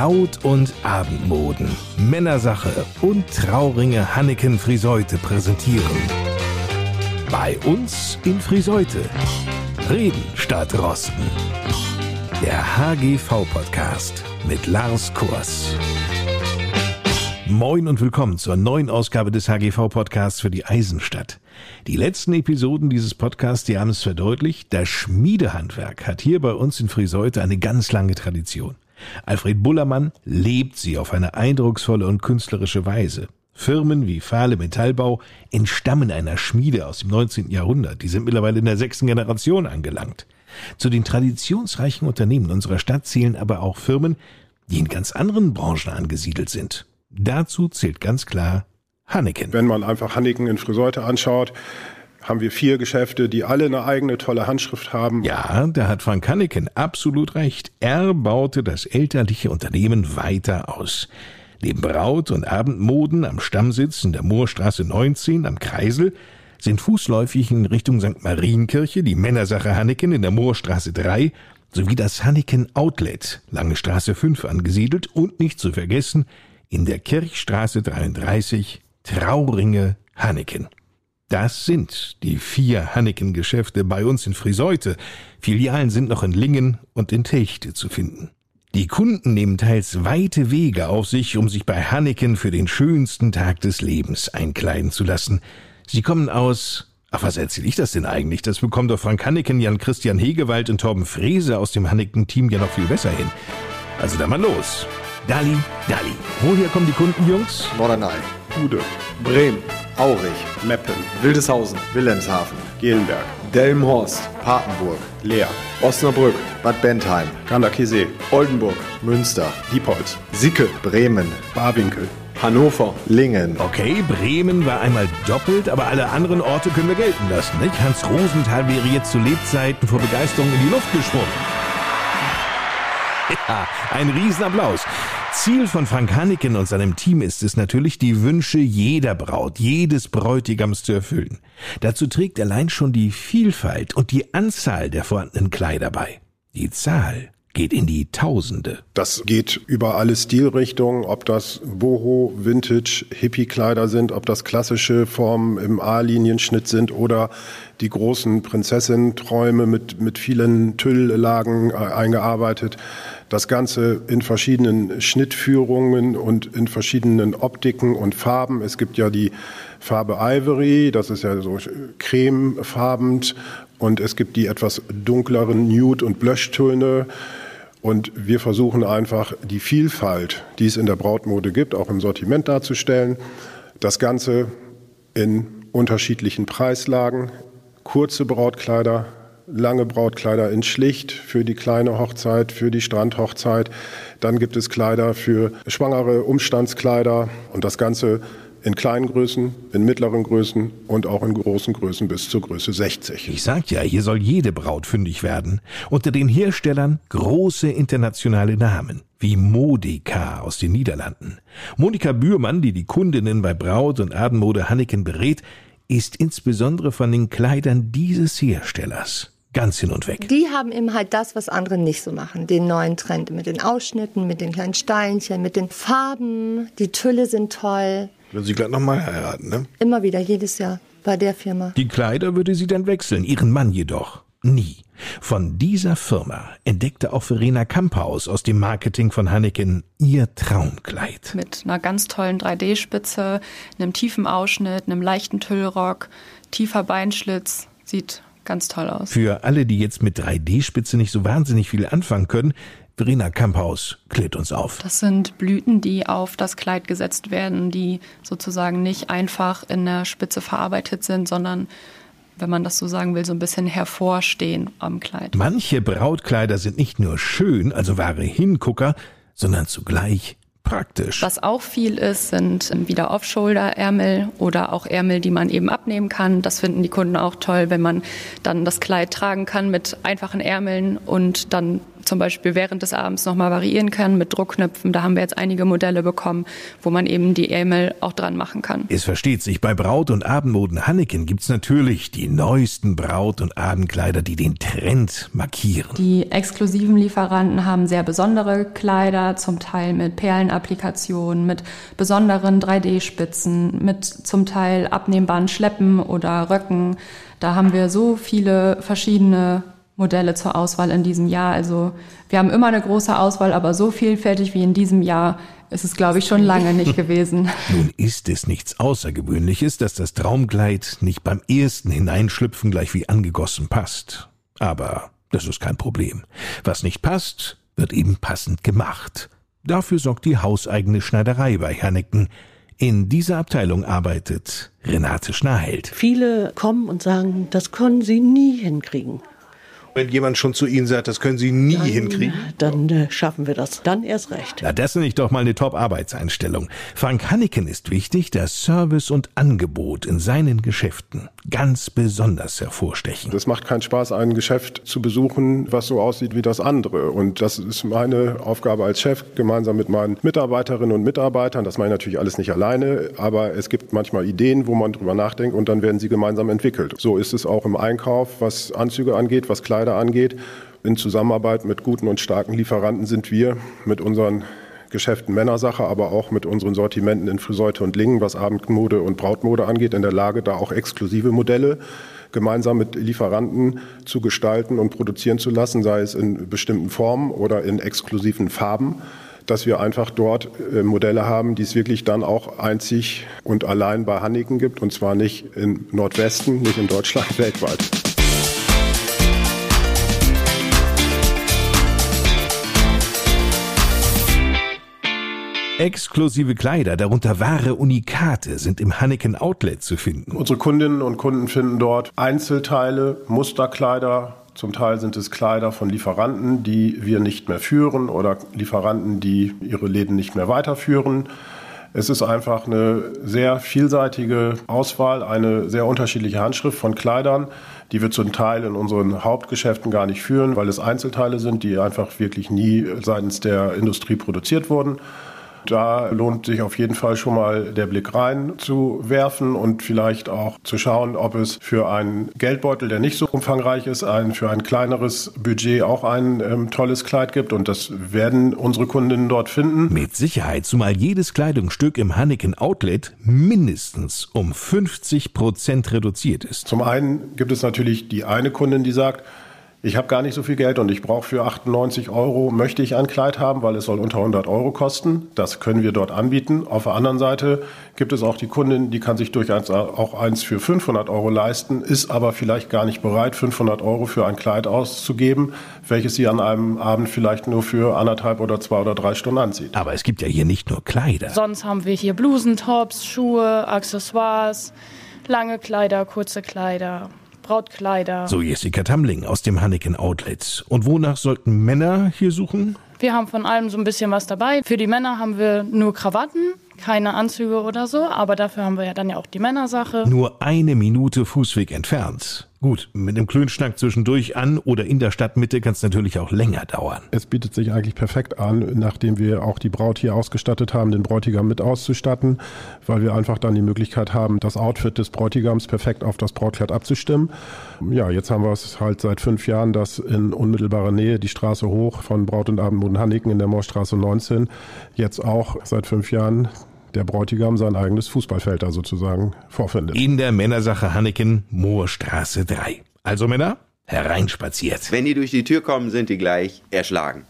Braut- und Abendmoden, Männersache und Trauringe Hanneken Friseute präsentieren. Bei uns in Friseute. Reden statt Rosten. Der HGV-Podcast mit Lars Kurs. Moin und willkommen zur neuen Ausgabe des HGV-Podcasts für die Eisenstadt. Die letzten Episoden dieses Podcasts, die haben es verdeutlicht, das Schmiedehandwerk hat hier bei uns in Friseute eine ganz lange Tradition. Alfred Bullermann lebt sie auf eine eindrucksvolle und künstlerische Weise. Firmen wie Fahle Metallbau entstammen einer Schmiede aus dem 19. Jahrhundert. Die sind mittlerweile in der sechsten Generation angelangt. Zu den traditionsreichen Unternehmen unserer Stadt zählen aber auch Firmen, die in ganz anderen Branchen angesiedelt sind. Dazu zählt ganz klar Hanneken. Wenn man einfach Hanneken in Friseute anschaut, haben wir vier Geschäfte, die alle eine eigene tolle Handschrift haben. Ja, da hat Frank Hanneken absolut recht. Er baute das elterliche Unternehmen weiter aus. Neben Braut- und Abendmoden am Stammsitz in der Moorstraße 19 am Kreisel sind fußläufig in Richtung St. Marienkirche die Männersache Hanneken in der Moorstraße 3 sowie das Hanneken Outlet, Lange Straße 5 angesiedelt und nicht zu vergessen in der Kirchstraße 33 Trauringe Hanneken. Das sind die vier Hanneken-Geschäfte bei uns in Friseute. Filialen sind noch in Lingen und in Techte zu finden. Die Kunden nehmen teils weite Wege auf sich, um sich bei Hanneken für den schönsten Tag des Lebens einkleiden zu lassen. Sie kommen aus Ach, was erzähle ich das denn eigentlich? Das bekommt doch Frank Hanneken, Jan Christian Hegewald und Torben Frese aus dem Hanneken-Team ja noch viel besser hin. Also dann mal los. Dali, Dali. Woher kommen die Kunden, Jungs? Norderney, Bude, Bremen, Aurich, Meppen, Wildeshausen, Wilhelmshaven, Gelenberg, Delmenhorst, Papenburg, Leer, Osnabrück, Bad Bentheim, Ganderkesee, Oldenburg, Münster, Diepholz, Sicke, Bremen, Barwinkel, Hannover, Lingen, Okay, Bremen war einmal doppelt, aber alle anderen Orte können wir gelten lassen, nicht? Hans Rosenthal wäre jetzt zu Lebzeiten vor Begeisterung in die Luft gesprungen. Ja, ein Riesenapplaus. Ziel von Frank Hanneken und seinem Team ist es natürlich, die Wünsche jeder Braut, jedes Bräutigams zu erfüllen. Dazu trägt allein schon die Vielfalt und die Anzahl der vorhandenen Kleider bei. Die Zahl geht in die Tausende. Das geht über alle Stilrichtungen, ob das Boho, Vintage, Hippie-Kleider sind, ob das klassische Formen im A-Linienschnitt sind oder die großen Prinzessin-Träume mit, mit vielen Tülllagen äh, eingearbeitet. Das Ganze in verschiedenen Schnittführungen und in verschiedenen Optiken und Farben. Es gibt ja die Farbe Ivory, das ist ja so cremefarbend. Und es gibt die etwas dunkleren Nude- und Blöschtöne. Und wir versuchen einfach die Vielfalt, die es in der Brautmode gibt, auch im Sortiment darzustellen. Das Ganze in unterschiedlichen Preislagen. Kurze Brautkleider, lange Brautkleider in schlicht für die kleine Hochzeit, für die Strandhochzeit. Dann gibt es Kleider für schwangere Umstandskleider und das Ganze in kleinen Größen, in mittleren Größen und auch in großen Größen bis zur Größe 60. Ich sag ja, hier soll jede Braut fündig werden. Unter den Herstellern große internationale Namen, wie Modica aus den Niederlanden. Monika Bührmann, die die Kundinnen bei Braut- und Abendmode Hanneken berät, ist insbesondere von den Kleidern dieses Herstellers ganz hin und weg. Die haben eben halt das, was andere nicht so machen. Den neuen Trend mit den Ausschnitten, mit den kleinen Steinchen, mit den Farben. Die Tülle sind toll. Wenn Sie gleich nochmal heiraten, ne? Immer wieder, jedes Jahr bei der Firma. Die Kleider würde sie dann wechseln, ihren Mann jedoch nie. Von dieser Firma entdeckte auch Verena Kamphaus aus dem Marketing von Hanneken ihr Traumkleid. mit einer ganz tollen 3D-Spitze, einem tiefen Ausschnitt, einem leichten Tüllrock, tiefer Beinschlitz. Sieht ganz toll aus. Für alle, die jetzt mit 3D-Spitze nicht so wahnsinnig viel anfangen können, Verena Kamphaus klärt uns auf. Das sind Blüten, die auf das Kleid gesetzt werden, die sozusagen nicht einfach in der Spitze verarbeitet sind, sondern, wenn man das so sagen will, so ein bisschen hervorstehen am Kleid. Manche Brautkleider sind nicht nur schön, also wahre Hingucker, sondern zugleich praktisch. Was auch viel ist, sind wieder Off-Shoulder-Ärmel oder auch Ärmel, die man eben abnehmen kann. Das finden die Kunden auch toll, wenn man dann das Kleid tragen kann mit einfachen Ärmeln und dann zum Beispiel während des Abends nochmal variieren kann mit Druckknöpfen. Da haben wir jetzt einige Modelle bekommen, wo man eben die Ärmel auch dran machen kann. Es versteht sich, bei Braut- und Abendmoden Hanneken gibt's natürlich die neuesten Braut- und Abendkleider, die den Trend markieren. Die exklusiven Lieferanten haben sehr besondere Kleider, zum Teil mit Perlenapplikationen, mit besonderen 3D-Spitzen, mit zum Teil abnehmbaren Schleppen oder Röcken. Da haben wir so viele verschiedene Modelle zur Auswahl in diesem Jahr. Also wir haben immer eine große Auswahl, aber so vielfältig wie in diesem Jahr ist es, glaube ich, schon lange nicht gewesen. Nun ist es nichts Außergewöhnliches, dass das Traumkleid nicht beim ersten Hineinschlüpfen gleich wie angegossen passt. Aber das ist kein Problem. Was nicht passt, wird eben passend gemacht. Dafür sorgt die hauseigene Schneiderei bei Hanneken. In dieser Abteilung arbeitet Renate Schnaheld. Viele kommen und sagen, das können sie nie hinkriegen. Wenn jemand schon zu Ihnen sagt, das können Sie nie dann, hinkriegen. Dann äh, schaffen wir das. Dann erst recht. Na, das finde ich doch mal eine Top-Arbeitseinstellung. Frank Hanneken ist wichtig, dass Service und Angebot in seinen Geschäften ganz besonders hervorstechen. Es macht keinen Spaß, ein Geschäft zu besuchen, was so aussieht wie das andere. Und das ist meine Aufgabe als Chef, gemeinsam mit meinen Mitarbeiterinnen und Mitarbeitern. Das mache ich natürlich alles nicht alleine, aber es gibt manchmal Ideen, wo man drüber nachdenkt und dann werden sie gemeinsam entwickelt. So ist es auch im Einkauf, was Anzüge angeht, was Kleider angeht. In Zusammenarbeit mit guten und starken Lieferanten sind wir mit unseren Geschäften Männersache, aber auch mit unseren Sortimenten in Friseute und Lingen, was Abendmode und Brautmode angeht, in der Lage, da auch exklusive Modelle gemeinsam mit Lieferanten zu gestalten und produzieren zu lassen, sei es in bestimmten Formen oder in exklusiven Farben dass wir einfach dort äh, Modelle haben, die es wirklich dann auch einzig und allein bei Hanniken gibt, und zwar nicht im Nordwesten, nicht in Deutschland, weltweit. Exklusive Kleider, darunter wahre Unikate, sind im Hanneken Outlet zu finden. Unsere Kundinnen und Kunden finden dort Einzelteile, Musterkleider. Zum Teil sind es Kleider von Lieferanten, die wir nicht mehr führen oder Lieferanten, die ihre Läden nicht mehr weiterführen. Es ist einfach eine sehr vielseitige Auswahl, eine sehr unterschiedliche Handschrift von Kleidern, die wir zum Teil in unseren Hauptgeschäften gar nicht führen, weil es Einzelteile sind, die einfach wirklich nie seitens der Industrie produziert wurden. Da lohnt sich auf jeden Fall schon mal der Blick rein zu werfen und vielleicht auch zu schauen, ob es für einen Geldbeutel, der nicht so umfangreich ist, ein, für ein kleineres Budget auch ein ähm, tolles Kleid gibt. Und das werden unsere Kundinnen dort finden. Mit Sicherheit, zumal jedes Kleidungsstück im Hanneken Outlet mindestens um 50 Prozent reduziert ist. Zum einen gibt es natürlich die eine Kundin, die sagt, ich habe gar nicht so viel Geld und ich brauche für 98 Euro, möchte ich ein Kleid haben, weil es soll unter 100 Euro kosten. Das können wir dort anbieten. Auf der anderen Seite gibt es auch die Kundin, die kann sich durchaus auch eins für 500 Euro leisten, ist aber vielleicht gar nicht bereit, 500 Euro für ein Kleid auszugeben, welches sie an einem Abend vielleicht nur für anderthalb oder zwei oder drei Stunden anzieht. Aber es gibt ja hier nicht nur Kleider. Sonst haben wir hier Blusen, Tops, Schuhe, Accessoires, lange Kleider, kurze Kleider. Brautkleider. So Jessica Tamling aus dem Hanneken Outlet. Und wonach sollten Männer hier suchen? Wir haben von allem so ein bisschen was dabei. Für die Männer haben wir nur Krawatten, keine Anzüge oder so, aber dafür haben wir ja dann ja auch die Männersache. Nur eine Minute Fußweg entfernt. Gut, mit einem Klönschnack zwischendurch an oder in der Stadtmitte kann es natürlich auch länger dauern. Es bietet sich eigentlich perfekt an, nachdem wir auch die Braut hier ausgestattet haben, den Bräutigam mit auszustatten, weil wir einfach dann die Möglichkeit haben, das Outfit des Bräutigams perfekt auf das Brautkleid abzustimmen. Ja, jetzt haben wir es halt seit fünf Jahren, dass in unmittelbarer Nähe die Straße hoch von Braut und Abendboden Hanniken in der Moorstraße 19 jetzt auch seit fünf Jahren der Bräutigam sein eigenes Fußballfeld da sozusagen vorfindet. In der Männersache Hanneken, Moorstraße 3. Also Männer, hereinspaziert. Wenn die durch die Tür kommen, sind die gleich erschlagen.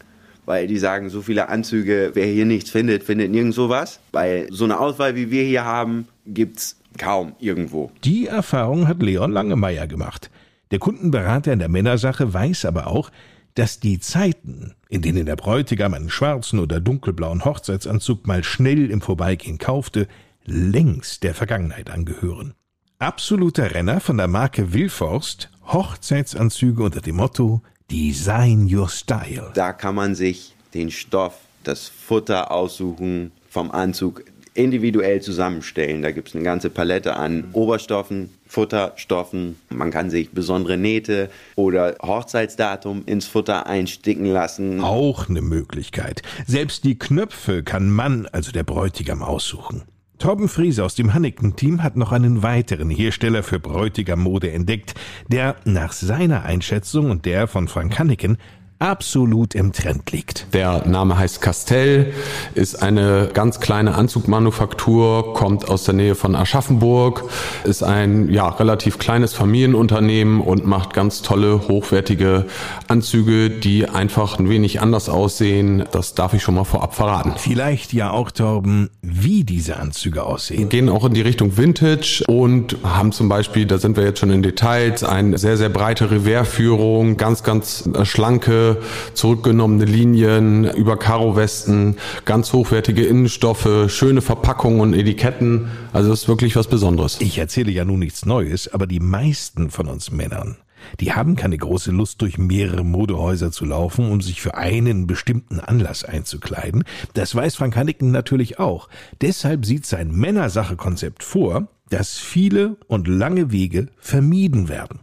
Weil die sagen, so viele Anzüge, wer hier nichts findet, findet nirgendwo was. Weil so eine Auswahl, wie wir hier haben, gibt's kaum irgendwo. Die Erfahrung hat Leon Langemeier gemacht. Der Kundenberater in der Männersache weiß aber auch, dass die Zeiten, in denen der Bräutigam einen schwarzen oder dunkelblauen Hochzeitsanzug mal schnell im Vorbeigehen kaufte, längst der Vergangenheit angehören. Absoluter Renner von der Marke Wilforst, Hochzeitsanzüge unter dem Motto Design Your Style. Da kann man sich den Stoff, das Futter aussuchen vom Anzug. Individuell zusammenstellen. Da gibt es eine ganze Palette an Oberstoffen, Futterstoffen. Man kann sich besondere Nähte oder Hochzeitsdatum ins Futter einsticken lassen. Auch eine Möglichkeit. Selbst die Knöpfe kann man, also der Bräutigam, aussuchen. Torben Friese aus dem Hanneken-Team hat noch einen weiteren Hersteller für Bräutigam-Mode entdeckt, der nach seiner Einschätzung und der von Frank Hanneken absolut im Trend liegt. Der Name heißt Castell, ist eine ganz kleine Anzugmanufaktur, kommt aus der Nähe von Aschaffenburg, ist ein ja relativ kleines Familienunternehmen und macht ganz tolle hochwertige Anzüge, die einfach ein wenig anders aussehen. Das darf ich schon mal vorab verraten. Vielleicht ja auch Torben, wie diese Anzüge aussehen. Gehen auch in die Richtung Vintage und haben zum Beispiel, da sind wir jetzt schon in Details, eine sehr sehr breite Revers-Führung, ganz ganz schlanke zurückgenommene Linien, über Karo-Westen, ganz hochwertige Innenstoffe, schöne Verpackungen und Etiketten. Also das ist wirklich was Besonderes. Ich erzähle ja nun nichts Neues, aber die meisten von uns Männern, die haben keine große Lust, durch mehrere Modehäuser zu laufen, um sich für einen bestimmten Anlass einzukleiden. Das weiß Frank Hanniken natürlich auch. Deshalb sieht sein Männersache-Konzept vor, dass viele und lange Wege vermieden werden.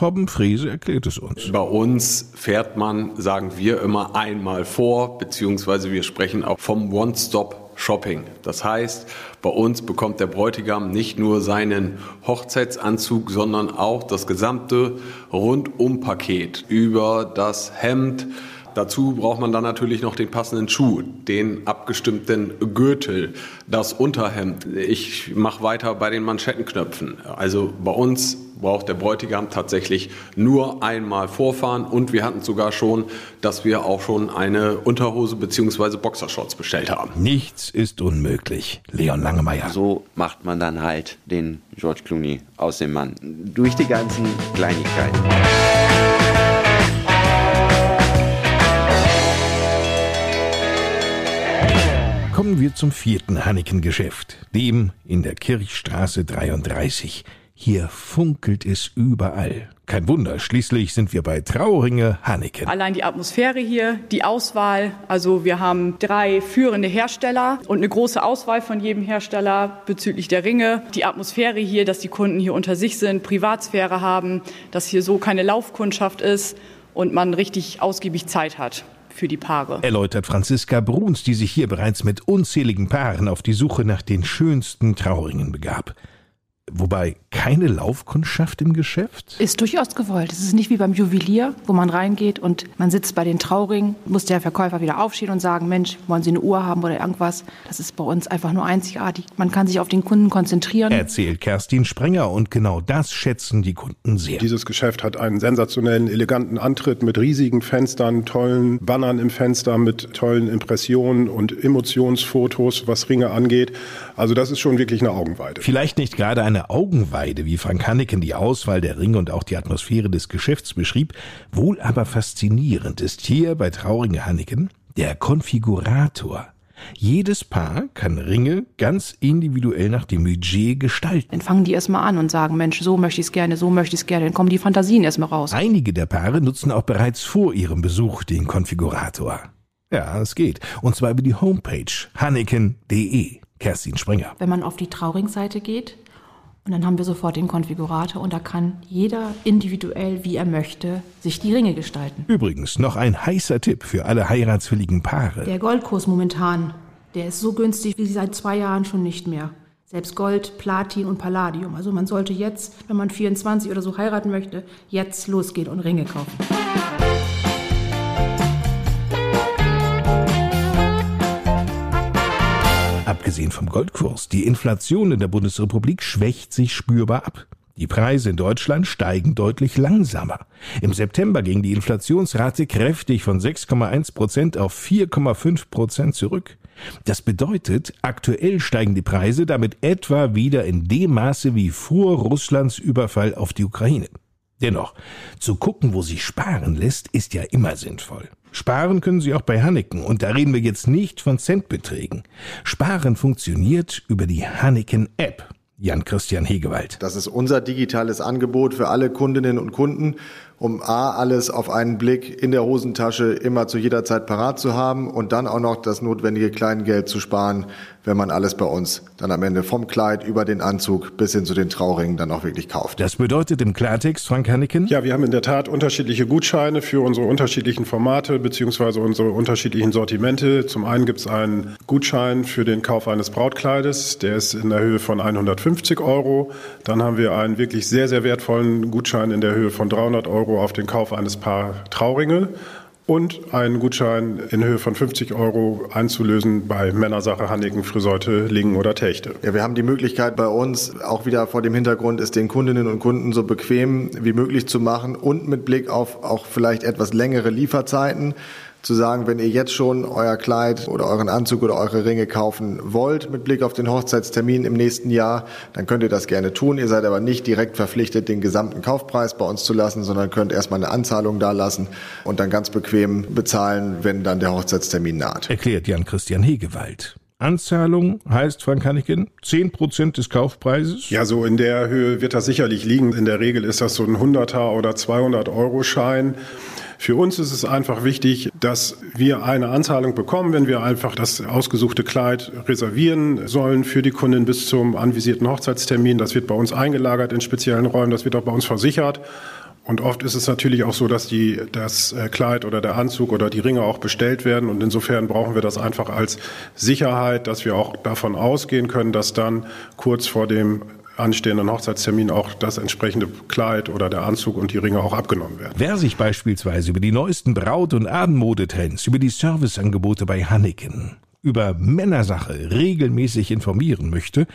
Torben Friese erklärt es uns. Bei uns fährt man, sagen wir immer, einmal vor, beziehungsweise wir sprechen auch vom One-Stop Shopping. Das heißt, bei uns bekommt der Bräutigam nicht nur seinen Hochzeitsanzug, sondern auch das gesamte Rundumpaket über das Hemd, Dazu braucht man dann natürlich noch den passenden Schuh, den abgestimmten Gürtel, das Unterhemd. Ich mache weiter bei den Manschettenknöpfen. Also bei uns braucht der Bräutigam tatsächlich nur einmal vorfahren und wir hatten sogar schon, dass wir auch schon eine Unterhose bzw. Boxershorts bestellt haben. Nichts ist unmöglich. Leon Langemeier. So macht man dann halt den George Clooney aus dem Mann. Durch die ganzen Kleinigkeiten. Kommen wir zum vierten Hanneken-Geschäft, dem in der Kirchstraße 33. Hier funkelt es überall. Kein Wunder, schließlich sind wir bei Trauringe Hanneken. Allein die Atmosphäre hier, die Auswahl, also wir haben drei führende Hersteller und eine große Auswahl von jedem Hersteller bezüglich der Ringe. Die Atmosphäre hier, dass die Kunden hier unter sich sind, Privatsphäre haben, dass hier so keine Laufkundschaft ist und man richtig ausgiebig Zeit hat für die Paare. Erläutert Franziska Bruns, die sich hier bereits mit unzähligen Paaren auf die Suche nach den schönsten Trauringen begab. Wobei keine Laufkundschaft im Geschäft? Ist durchaus gewollt. Es ist nicht wie beim Juwelier, wo man reingeht und man sitzt bei den Trauringen, muss der Verkäufer wieder aufstehen und sagen, Mensch, wollen Sie eine Uhr haben oder irgendwas? Das ist bei uns einfach nur einzigartig. Man kann sich auf den Kunden konzentrieren. Erzählt Kerstin Sprenger und genau das schätzen die Kunden sehr. Dieses Geschäft hat einen sensationellen, eleganten Antritt mit riesigen Fenstern, tollen Bannern im Fenster, mit tollen Impressionen und Emotionsfotos, was Ringe angeht. Also das ist schon wirklich eine Augenweide. Vielleicht nicht gerade eine Augenweide, wie Frank Hanneken die Auswahl der Ringe und auch die Atmosphäre des Geschäfts beschrieb, wohl aber faszinierend ist hier bei Traurigen Hanneken der Konfigurator. Jedes Paar kann Ringe ganz individuell nach dem Budget gestalten. Dann fangen die erstmal an und sagen, Mensch, so möchte ich es gerne, so möchte ich es gerne. Dann kommen die Fantasien erstmal raus. Einige der Paare nutzen auch bereits vor ihrem Besuch den Konfigurator. Ja, es geht. Und zwar über die Homepage hanneken.de. Kerstin Springer. Wenn man auf die Trauringseite geht, und dann haben wir sofort den Konfigurator und da kann jeder individuell, wie er möchte, sich die Ringe gestalten. Übrigens noch ein heißer Tipp für alle heiratswilligen Paare. Der Goldkurs momentan, der ist so günstig wie seit zwei Jahren schon nicht mehr. Selbst Gold, Platin und Palladium. Also man sollte jetzt, wenn man 24 oder so heiraten möchte, jetzt losgehen und Ringe kaufen. Abgesehen vom Goldkurs, die Inflation in der Bundesrepublik schwächt sich spürbar ab. Die Preise in Deutschland steigen deutlich langsamer. Im September ging die Inflationsrate kräftig von 6,1 Prozent auf 4,5 Prozent zurück. Das bedeutet, aktuell steigen die Preise damit etwa wieder in dem Maße wie vor Russlands Überfall auf die Ukraine. Dennoch, zu gucken, wo sich sparen lässt, ist ja immer sinnvoll. Sparen können Sie auch bei Hanneken und da reden wir jetzt nicht von Centbeträgen. Sparen funktioniert über die Hanneken App. Jan-Christian Hegewald. Das ist unser digitales Angebot für alle Kundinnen und Kunden, um A, alles auf einen Blick in der Hosentasche immer zu jeder Zeit parat zu haben und dann auch noch das notwendige Kleingeld zu sparen, wenn man alles bei uns dann am Ende vom Kleid über den Anzug bis hin zu den Trauringen dann auch wirklich kauft. Das bedeutet im Klartext, Frank Hanneken? Ja, wir haben in der Tat unterschiedliche Gutscheine für unsere unterschiedlichen Formate beziehungsweise unsere unterschiedlichen Sortimente. Zum einen gibt es einen Gutschein für den Kauf eines Brautkleides, der ist in der Höhe von 150 Euro. Dann haben wir einen wirklich sehr, sehr wertvollen Gutschein in der Höhe von 300 Euro auf den Kauf eines Paar Trauringe und einen Gutschein in Höhe von 50 Euro einzulösen bei Männersache, Hanniken, Friseute, Lingen oder Techte. Ja, wir haben die Möglichkeit bei uns, auch wieder vor dem Hintergrund, es den Kundinnen und Kunden so bequem wie möglich zu machen und mit Blick auf auch vielleicht etwas längere Lieferzeiten zu sagen, wenn ihr jetzt schon euer Kleid oder euren Anzug oder eure Ringe kaufen wollt mit Blick auf den Hochzeitstermin im nächsten Jahr, dann könnt ihr das gerne tun. Ihr seid aber nicht direkt verpflichtet, den gesamten Kaufpreis bei uns zu lassen, sondern könnt erstmal eine Anzahlung da lassen und dann ganz bequem bezahlen, wenn dann der Hochzeitstermin naht. Erklärt Jan-Christian Hegewald. Anzahlung heißt, Frank Hanniken, 10% des Kaufpreises? Ja, so in der Höhe wird das sicherlich liegen. In der Regel ist das so ein 100er oder 200 Euro Schein. Für uns ist es einfach wichtig, dass wir eine Anzahlung bekommen, wenn wir einfach das ausgesuchte Kleid reservieren sollen für die Kundin bis zum anvisierten Hochzeitstermin. Das wird bei uns eingelagert in speziellen Räumen, das wird auch bei uns versichert. Und oft ist es natürlich auch so, dass die, das äh, Kleid oder der Anzug oder die Ringe auch bestellt werden. Und insofern brauchen wir das einfach als Sicherheit, dass wir auch davon ausgehen können, dass dann kurz vor dem anstehenden Hochzeitstermin auch das entsprechende Kleid oder der Anzug und die Ringe auch abgenommen werden. Wer sich beispielsweise über die neuesten Braut- und Abendmodetrends, über die Serviceangebote bei Hanneken, über Männersache regelmäßig informieren möchte,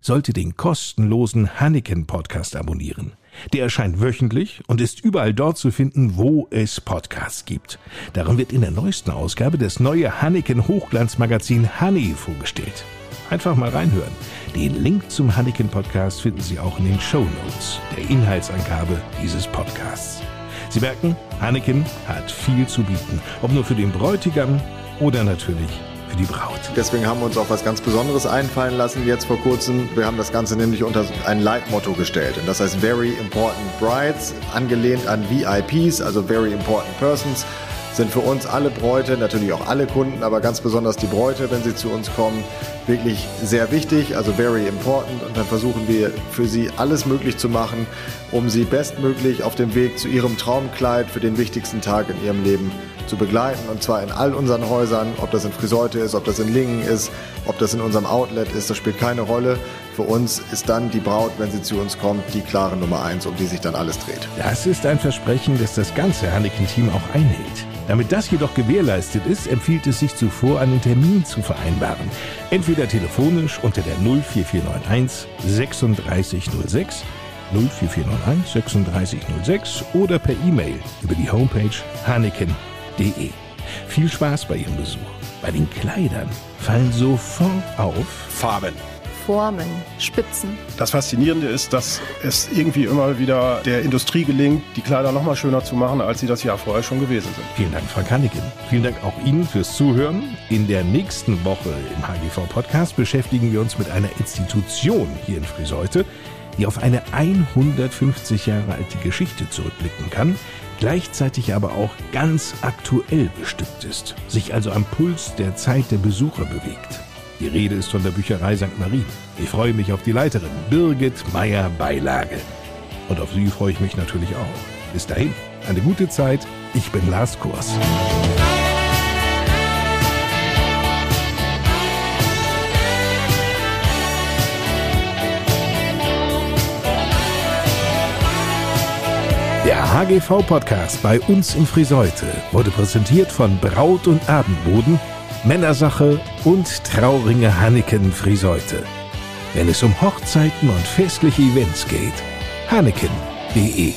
sollte den kostenlosen Hanneken Podcast abonnieren. Der erscheint wöchentlich und ist überall dort zu finden, wo es Podcasts gibt. Darin wird in der neuesten Ausgabe das neue Hanneken Hochglanzmagazin Honey vorgestellt. Einfach mal reinhören. Den Link zum Hanneken Podcast finden Sie auch in den Show Notes, der Inhaltsangabe dieses Podcasts. Sie merken, Hanneken hat viel zu bieten, ob nur für den Bräutigam oder natürlich für die Braut. Deswegen haben wir uns auch was ganz Besonderes einfallen lassen jetzt vor kurzem. Wir haben das Ganze nämlich unter ein Leitmotto gestellt. Und das heißt Very Important Brides, angelehnt an VIPs, also Very Important Persons sind für uns alle Bräute, natürlich auch alle Kunden, aber ganz besonders die Bräute, wenn sie zu uns kommen, wirklich sehr wichtig, also very important. Und dann versuchen wir für sie alles möglich zu machen, um sie bestmöglich auf dem Weg zu ihrem Traumkleid für den wichtigsten Tag in ihrem Leben zu begleiten. Und zwar in all unseren Häusern, ob das in Friseute ist, ob das in Lingen ist, ob das in unserem Outlet ist, das spielt keine Rolle. Für uns ist dann die Braut, wenn sie zu uns kommt, die klare Nummer eins, um die sich dann alles dreht. Das ist ein Versprechen, das das ganze Hanneken-Team auch einhält. Damit das jedoch gewährleistet ist, empfiehlt es sich zuvor, einen Termin zu vereinbaren. Entweder telefonisch unter der 04491 3606 04491 3606 oder per E-Mail über die Homepage haneken.de. Viel Spaß bei Ihrem Besuch. Bei den Kleidern fallen sofort auf Farben. Formen, Spitzen. Das Faszinierende ist, dass es irgendwie immer wieder der Industrie gelingt, die Kleider noch mal schöner zu machen, als sie das Jahr vorher schon gewesen sind. Vielen Dank, Frank Hanniken. Vielen Dank auch Ihnen fürs Zuhören. In der nächsten Woche im HGV-Podcast beschäftigen wir uns mit einer Institution hier in Friseute, die auf eine 150 Jahre alte Geschichte zurückblicken kann, gleichzeitig aber auch ganz aktuell bestückt ist, sich also am Puls der Zeit der Besucher bewegt. Die Rede ist von der Bücherei St. Marie. Ich freue mich auf die Leiterin Birgit Meyer Beilage. Und auf Sie freue ich mich natürlich auch. Bis dahin, eine gute Zeit. Ich bin Lars Kurs. Der HGV-Podcast bei uns in Friseute wurde präsentiert von Braut- und Abendboden, Männersache und Trauringe Hanneken Friseute. Wenn es um Hochzeiten und festliche Events geht, hanneken.de